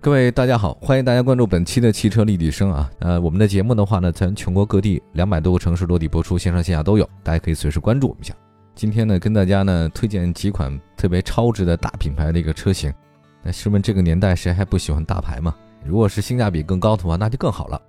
各位大家好，欢迎大家关注本期的汽车立体声啊。呃，我们的节目的话呢，在全国各地两百多个城市落地播出，线上线下都有，大家可以随时关注我们一下。今天呢，跟大家呢推荐几款特别超值的大品牌的一个车型。那试问这个年代谁还不喜欢大牌嘛？如果是性价比更高的话，那就更好了。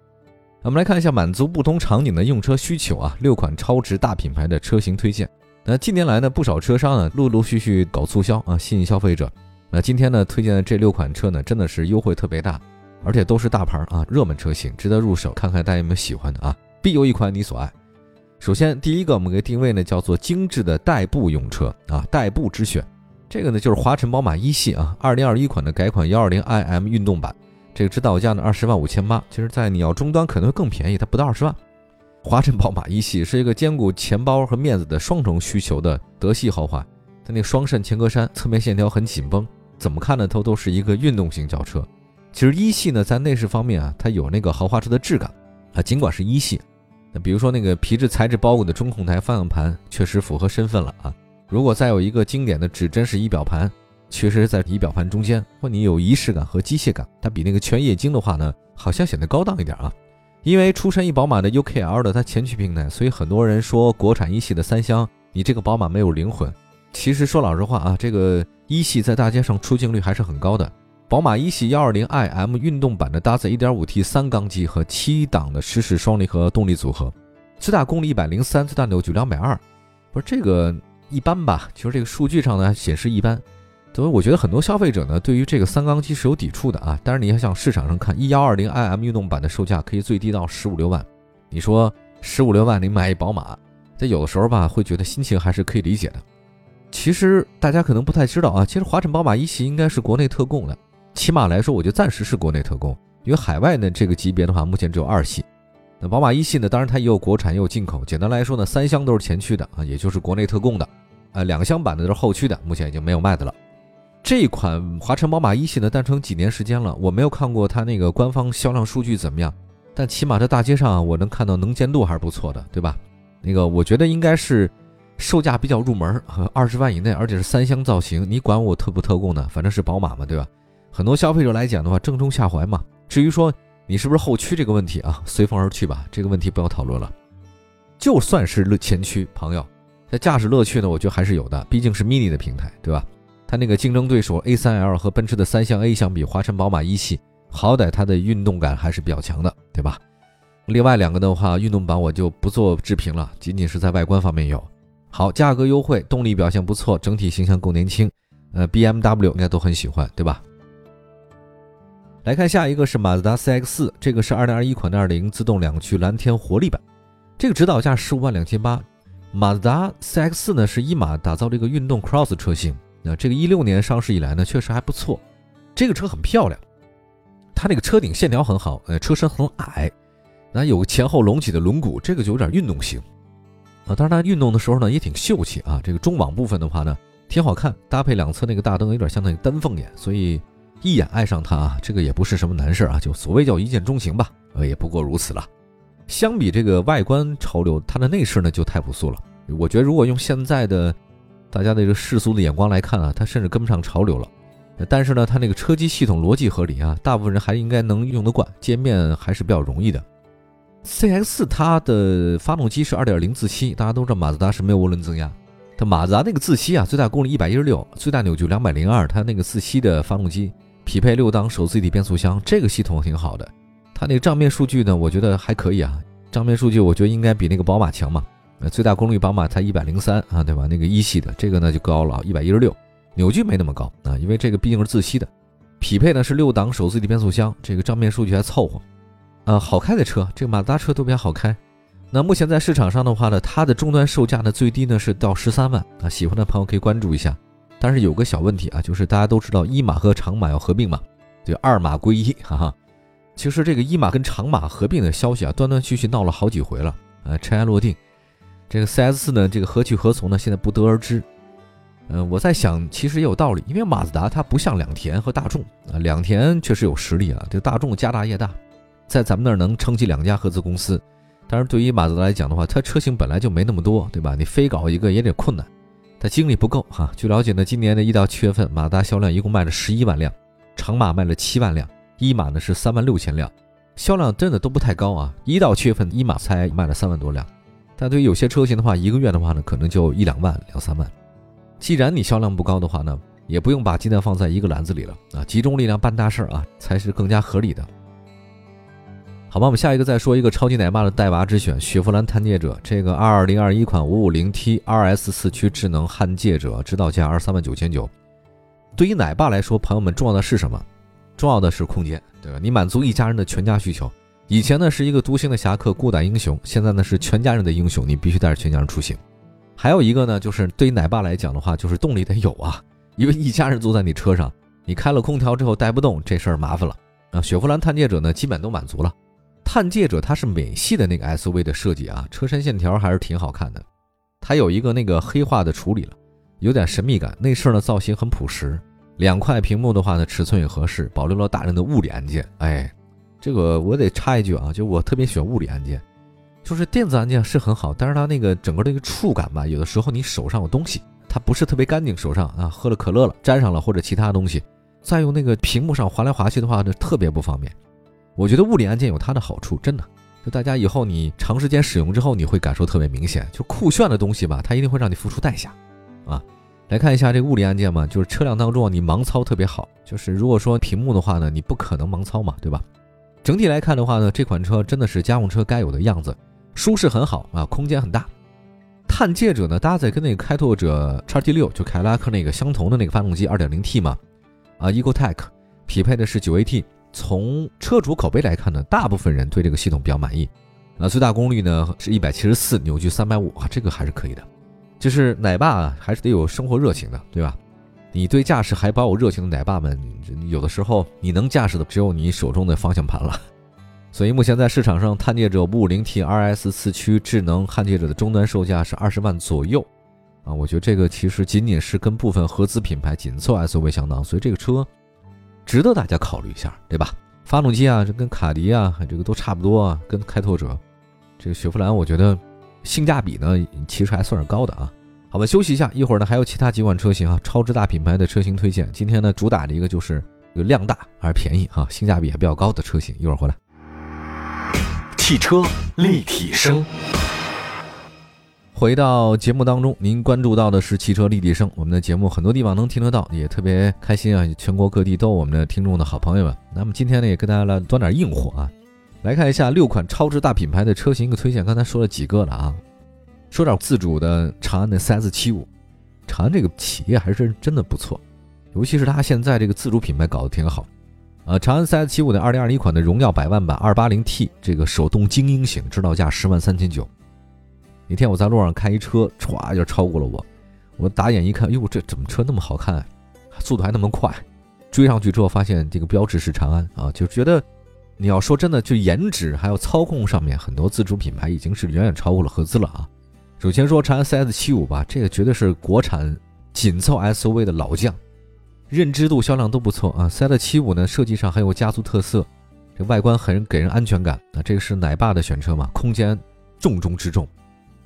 我们来看一下满足不同场景的用车需求啊，六款超值大品牌的车型推荐。那近年来呢，不少车商呢陆陆续续搞促销啊，吸引消费者。那今天呢，推荐的这六款车呢，真的是优惠特别大，而且都是大牌啊，热门车型，值得入手。看看大家有没有喜欢的啊，必有一款你所爱。首先，第一个我们给定位呢，叫做精致的代步用车啊，代步之选。这个呢，就是华晨宝马一系啊，二零二一款的改款幺二零 iM 运动版，这个指导价呢二十万五千八，其实在你要终端可能会更便宜，它不到二十万。华晨宝马一系是一个兼顾钱包和面子的双重需求的德系豪华，它那双肾前格栅侧面线条很紧绷。怎么看呢？它都是一个运动型轿车。其实一系呢，在内饰方面啊，它有那个豪华车的质感啊。尽管是一系，那比如说那个皮质材质包裹的中控台方向盘，确实符合身份了啊。如果再有一个经典的指针式仪表盘，确实在仪表盘中间，或你有仪式感和机械感，它比那个全液晶的话呢，好像显得高档一点啊。因为出身于宝马的 UKL 的它前驱平台，所以很多人说国产一系的三厢，你这个宝马没有灵魂。其实说老实话啊，这个一系在大街上出镜率还是很高的。宝马一系 120iM 运动版的搭载 1.5T 三缸机和七档的湿式双离合动力组合，最大功率103，最大扭矩220。不是这个一般吧？其实这个数据上呢显示一般，所以我觉得很多消费者呢对于这个三缸机是有抵触的啊。但是你要向市场上看，1.205iM 运动版的售价可以最低到十五六万。你说十五六万你买一宝马，这有的时候吧会觉得心情还是可以理解的。其实大家可能不太知道啊，其实华晨宝马一系应该是国内特供的，起码来说，我就暂时是国内特供，因为海外呢这个级别的话，目前只有二系。那宝马一系呢，当然它也有国产也有进口。简单来说呢，三厢都是前驱的啊，也就是国内特供的，呃，两厢版的都是后驱的，目前已经没有卖的了。这款华晨宝马一系呢，诞生几年时间了，我没有看过它那个官方销量数据怎么样，但起码在大街上我能看到能见度还是不错的，对吧？那个我觉得应该是。售价比较入门，二十万以内，而且是三厢造型，你管我特不特供呢？反正是宝马嘛，对吧？很多消费者来讲的话，正中下怀嘛。至于说你是不是后驱这个问题啊，随风而去吧，这个问题不要讨论了。就算是乐前驱，朋友，在驾驶乐趣呢，我觉得还是有的，毕竟是 Mini 的平台，对吧？它那个竞争对手 A3L 和奔驰的三厢 A 相比，华晨宝马一系好歹它的运动感还是比较强的，对吧？另外两个的话，运动版我就不做置评了，仅仅是在外观方面有。好，价格优惠，动力表现不错，整体形象够年轻，呃，BMW 应该都很喜欢，对吧？来看下一个是马自达 CX-4，这个是2021款的2.0自动两驱蓝天活力版，这个指导价十五万两千八。马自达 CX-4 呢是一马打造这个运动 Cross 车型，那这个一六年上市以来呢确实还不错，这个车很漂亮，它那个车顶线条很好，呃，车身很矮，那有个前后隆起的轮毂，这个就有点运动型。啊，当然它运动的时候呢也挺秀气啊。这个中网部分的话呢挺好看，搭配两侧那个大灯，有点像那个丹凤眼，所以一眼爱上它啊，这个也不是什么难事啊。就所谓叫一见钟情吧，呃，也不过如此了。相比这个外观潮流，它的内饰呢就太朴素了。我觉得如果用现在的大家的这个世俗的眼光来看啊，它甚至跟不上潮流了。但是呢，它那个车机系统逻辑合理啊，大部分人还应该能用得惯，界面还是比较容易的。CX 它的发动机是2.0自吸，大家都知道马自达是没有涡轮增压。它马自达那个自吸啊，最大功率116，最大扭矩202，它那个自吸的发动机匹配六档手自一体变速箱，这个系统挺好的。它那个账面数据呢，我觉得还可以啊。账面数据我觉得应该比那个宝马强嘛。呃，最大功率宝马才103啊，对吧？那个一系的这个呢就高了，116，扭矩没那么高啊，因为这个毕竟是自吸的，匹配呢是六档手自一体变速箱，这个账面数据还凑合。呃，好开的车，这个马自达车都比较好开。那目前在市场上的话呢，它的终端售价呢最低呢是到十三万啊，喜欢的朋友可以关注一下。但是有个小问题啊，就是大家都知道一马和长马要合并嘛，就二马归一，哈哈。其实这个一马跟长马合并的消息啊，断断续续闹了好几回了，呃，尘埃落定。这个 CS 四呢，这个何去何从呢？现在不得而知。嗯，我在想，其实也有道理，因为马自达它不像两田和大众啊，两田确实有实力啊，这大众家大业大，在咱们那儿能撑起两家合资公司。但是对于马自达来讲的话，它车型本来就没那么多，对吧？你非搞一个也得困难，它精力不够哈。据了解呢，今年的一到七月份，马自达销量一共卖了十一万辆，长马卖了七万辆，一马呢是三万六千辆，销量真的都不太高啊。一到七月份，一马才卖了三万多辆，但对于有些车型的话，一个月的话呢，可能就一两万、两三万。既然你销量不高的话呢，也不用把鸡蛋放在一个篮子里了啊，集中力量办大事儿啊，才是更加合理的。好吧，我们下一个再说一个超级奶爸的带娃之选——雪佛兰探界者。这个二零二一款五五零 T RS 四驱智能探界者，指导价二十三万九千九。对于奶爸来说，朋友们重要的是什么？重要的是空间，对吧？你满足一家人的全家需求。以前呢是一个独行的侠客、孤胆英雄，现在呢是全家人的英雄，你必须带着全家人出行。还有一个呢，就是对于奶爸来讲的话，就是动力得有啊，因为一家人坐在你车上，你开了空调之后带不动，这事儿麻烦了。啊，雪佛兰探界者呢，基本都满足了。探界者它是美系的那个 SUV 的设计啊，车身线条还是挺好看的。它有一个那个黑化的处理了，有点神秘感。内饰呢造型很朴实，两块屏幕的话呢尺寸也合适，保留了大量的物理按键。哎，这个我得插一句啊，就我特别喜欢物理按键，就是电子按键是很好，但是它那个整个那个触感吧，有的时候你手上有东西，它不是特别干净，手上啊喝了可乐了沾上了或者其他东西，再用那个屏幕上划来划去的话呢，特别不方便。我觉得物理按键有它的好处，真的。就大家以后你长时间使用之后，你会感受特别明显。就酷炫的东西吧，它一定会让你付出代价，啊。来看一下这个物理按键嘛，就是车辆当中你盲操特别好。就是如果说屏幕的话呢，你不可能盲操嘛，对吧？整体来看的话呢，这款车真的是家用车该有的样子，舒适很好啊，空间很大。探界者呢搭载跟那个开拓者叉 T 六就凯迪拉克那个相同的那个发动机，二点零 T 嘛，啊，EcoTec 匹配的是九 AT。从车主口碑来看呢，大部分人对这个系统比较满意。啊，最大功率呢是一百七十四，扭矩三百五啊，这个还是可以的。就是奶爸还是得有生活热情的，对吧？你对驾驶还保有热情的奶爸们，有的时候你能驾驶的只有你手中的方向盘了。所以目前在市场上，探界者五五零 T RS 四驱智能探界者的终端售价是二十万左右。啊，我觉得这个其实仅仅是跟部分合资品牌紧凑 SUV 相当，所以这个车。值得大家考虑一下，对吧？发动机啊，这跟卡迪啊，这个都差不多啊，跟开拓者，这个雪佛兰，我觉得性价比呢，其实还算是高的啊。好吧，休息一下，一会儿呢还有其他几款车型啊，超值大品牌的车型推荐。今天呢主打的一个就是有量大而便宜啊，性价比还比较高的车型，一会儿回来。汽车立体声。回到节目当中，您关注到的是汽车立体声。我们的节目很多地方能听得到，也特别开心啊！全国各地都有我们的听众的好朋友们。那么今天呢，也跟大家来端点硬货啊，来看一下六款超值大品牌的车型一个推荐。刚才说了几个了啊，说点自主的长安的 CS75。长安这个企业还是真的不错，尤其是它现在这个自主品牌搞得挺好。啊，长安 CS75 的2021款的荣耀百万版 280T 这个手动精英型，指导价十万三千九。那天我在路上开一车，歘就超过了我。我打眼一看，哟，这怎么车那么好看，速度还那么快？追上去之后发现这个标志是长安啊，就觉得你要说真的，就颜值还有操控上面，很多自主品牌已经是远远超过了合资了啊。首先说长安 CS75 吧，这个绝对是国产紧凑 SUV 的老将，认知度、销量都不错啊。CS75 呢，设计上很有家族特色，这外观很给人安全感啊。这个是奶爸的选车嘛，空间重中之重。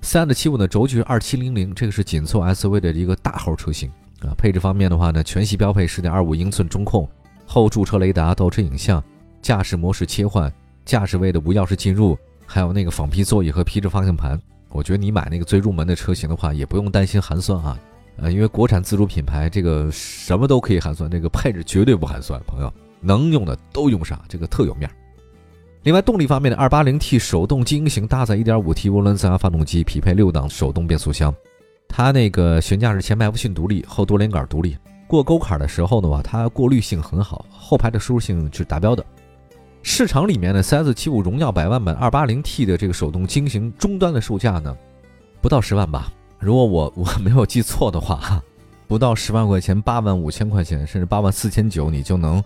三的七五的轴距二七零零，这个是紧凑 SUV 的一个大号车型啊。配置方面的话呢，全系标配十点二五英寸中控、后驻车雷达、倒车影像、驾驶模式切换、驾驶位的无钥匙进入，还有那个仿皮座椅和皮质方向盘。我觉得你买那个最入门的车型的话，也不用担心寒酸啊。呃，因为国产自主品牌这个什么都可以寒酸，这个配置绝对不寒酸，朋友能用的都用上，这个特有面儿。另外，动力方面的 280T 手动精英型搭载 1.5T 涡轮增压发动机，匹配六档手动变速箱。它那个悬架是前麦弗逊独立，后多连杆独立。过沟坎的时候的话，它过滤性很好，后排的舒适性是达标的。市场里面的 CS75 荣耀百万版 280T 的这个手动精英型终端的售价呢，不到十万吧？如果我我没有记错的话，哈，不到十万块钱，八万五千块钱，甚至八万四千九，你就能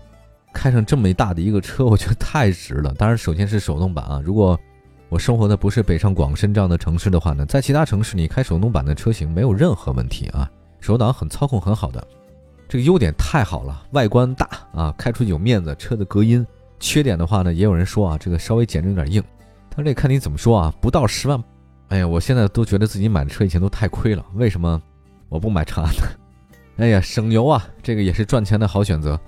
开上这么大的一个车，我觉得太值了。当然，首先是手动版啊。如果我生活的不是北上广深这样的城市的话呢，在其他城市你开手动版的车型没有任何问题啊，手挡很操控很好的，这个优点太好了，外观大啊，开出去有面子，车的隔音。缺点的话呢，也有人说啊，这个稍微减震有点硬，但这看你怎么说啊。不到十万，哎呀，我现在都觉得自己买的车以前都太亏了，为什么我不买长安呢？哎呀，省油啊，这个也是赚钱的好选择。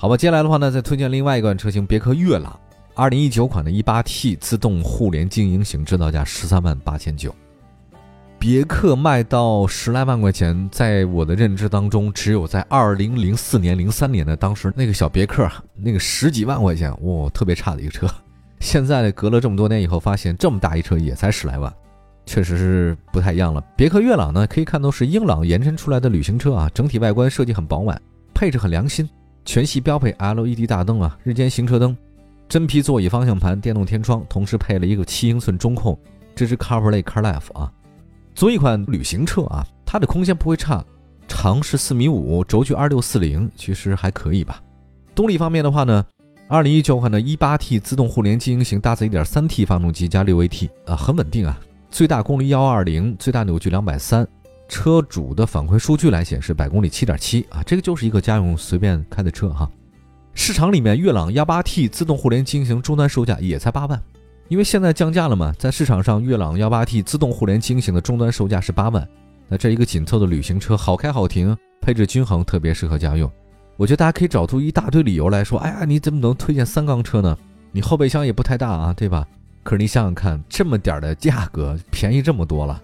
好吧，接下来的话呢，再推荐另外一款车型，别克悦朗，二零一九款的 1.8T 自动互联经营型，指导价十三万八千九。别克卖到十来万块钱，在我的认知当中，只有在二零零四年、零三年的当时那个小别克，那个十几万块钱，哇，特别差的一个车。现在隔了这么多年以后，发现这么大一车也才十来万，确实是不太一样了。别克悦朗呢，可以看作是英朗延伸出来的旅行车啊，整体外观设计很饱满，配置很良心，全系标配 LED 大灯啊，日间行车灯，真皮座椅、方向盘、电动天窗，同时配了一个七英寸中控，支持 CarPlay、CarLife 啊。作为一款旅行车啊，它的空间不会差，长是四米五，轴距二六四零，其实还可以吧。动力方面的话呢，二零一九款的 1.8T 自动互联精英型搭载 1.3T 发动机加 6AT 啊，很稳定啊，最大功率幺二零，最大扭矩两百三。车主的反馈数据来显示，百公里七点七啊，这个就是一个家用随便开的车哈。市场里面悦朗 1.8T 自动互联经营型终端售价也才八万。因为现在降价了嘛，在市场上，悦朗 1.8T 自动互联经型的终端售价是八万。那这一个紧凑的旅行车，好开好停，配置均衡，特别适合家用。我觉得大家可以找出一大堆理由来说，哎呀，你怎么能推荐三缸车呢？你后备箱也不太大啊，对吧？可是你想想看，这么点儿的价格，便宜这么多了，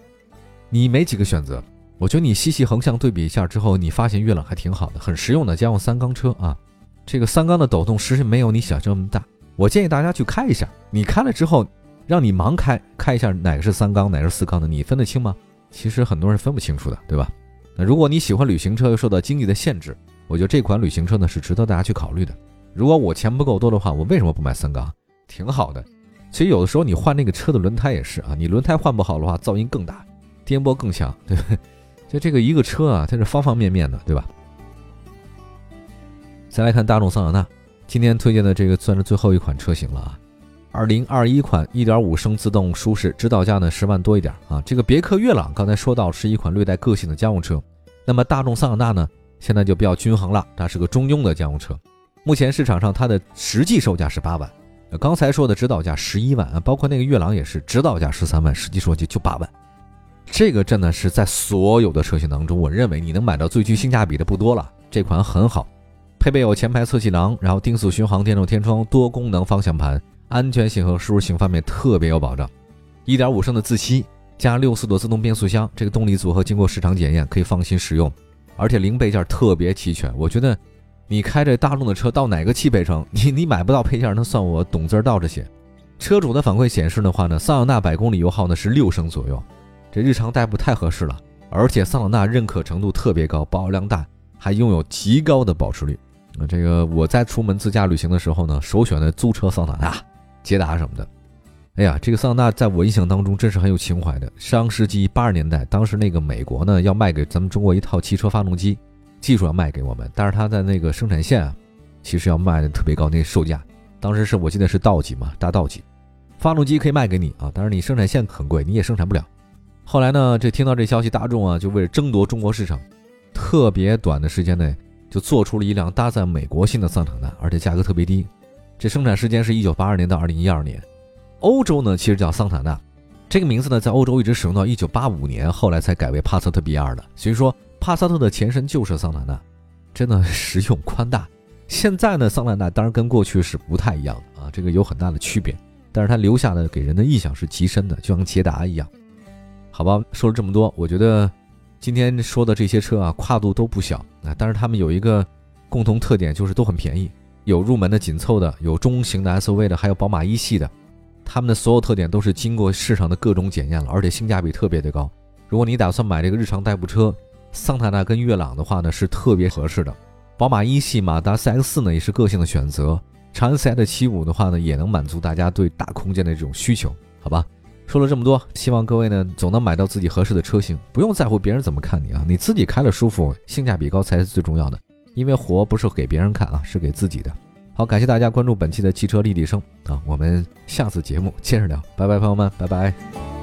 你没几个选择。我觉得你细细横向对比一下之后，你发现悦朗还挺好的，很实用的家用三缸车啊。这个三缸的抖动实际没有你想象那么大。我建议大家去开一下，你开了之后，让你盲开，开一下哪个是三缸，哪个是四缸的，你分得清吗？其实很多人分不清楚的，对吧？那如果你喜欢旅行车又受到经济的限制，我觉得这款旅行车呢是值得大家去考虑的。如果我钱不够多的话，我为什么不买三缸？挺好的。其实有的时候你换那个车的轮胎也是啊，你轮胎换不好的话，噪音更大，颠簸更强，对不对？就这个一个车啊，它是方方面面的，对吧？再来看大众桑塔纳。今天推荐的这个算是最后一款车型了啊，二零二一款一点五升自动舒适，指导价呢十万多一点啊。这个别克悦朗刚才说到是一款略带个性的家用车，那么大众桑塔纳呢现在就比较均衡了，它是个中庸的家用车。目前市场上它的实际售价是八万，刚才说的指导价十一万啊，包括那个悦朗也是指导价十三万，实际说就就八万。这个真的是在所有的车型当中，我认为你能买到最具性价比的不多了，这款很好。配备有前排侧气囊，然后定速巡航、电动天窗、多功能方向盘，安全性和舒适性方面特别有保障。1.5升的自吸加六速的自动变速箱，这个动力组合经过市场检验，可以放心使用。而且零配件特别齐全，我觉得你开着大众的车到哪个汽配城，你你买不到配件，那算我懂字儿倒着写。车主的反馈显示的话呢，桑塔纳百公里油耗呢是六升左右，这日常代步太合适了。而且桑塔纳认可程度特别高，保有量大，还拥有极高的保值率。那这个我在出门自驾旅行的时候呢，首选的租车桑塔纳、捷达什么的。哎呀，这个桑塔纳在我印象当中真是很有情怀的。上世纪八十年代，当时那个美国呢要卖给咱们中国一套汽车发动机，技术要卖给我们，但是它在那个生产线啊，其实要卖的特别高，那售价当时是我记得是道级嘛，大道级。发动机可以卖给你啊，但是你生产线很贵，你也生产不了。后来呢，这听到这消息，大众啊就为了争夺中国市场，特别短的时间内。就做出了一辆搭载美国新的桑塔纳，而且价格特别低。这生产时间是一九八二年到二零一二年。欧洲呢，其实叫桑塔纳，这个名字呢，在欧洲一直使用到一九八五年，后来才改为帕萨特 B 二的。所以说，帕萨特的前身就是桑塔纳，真的实用宽大。现在呢，桑塔纳当然跟过去是不太一样的啊，这个有很大的区别。但是它留下的给人的印象是极深的，就像捷达一样。好吧，说了这么多，我觉得。今天说的这些车啊，跨度都不小啊，但是它们有一个共同特点，就是都很便宜。有入门的紧凑的，有中型的 SUV 的，还有宝马一系的，它们的所有特点都是经过市场的各种检验了，而且性价比特别的高。如果你打算买这个日常代步车，桑塔纳跟悦朗的话呢，是特别合适的。宝马一系、马达 CX-4 呢，也是个性的选择。长安 CS75 的话呢，也能满足大家对大空间的这种需求，好吧？说了这么多希望各位呢总能买到自己合适的车型不用在乎别人怎么看你啊你自己开了舒服性价比高才是最重要的。因为活不是给别人看啊是给自己的。好感谢大家关注本期的汽车立体声啊我们下次节目接着聊。拜拜朋友们拜拜。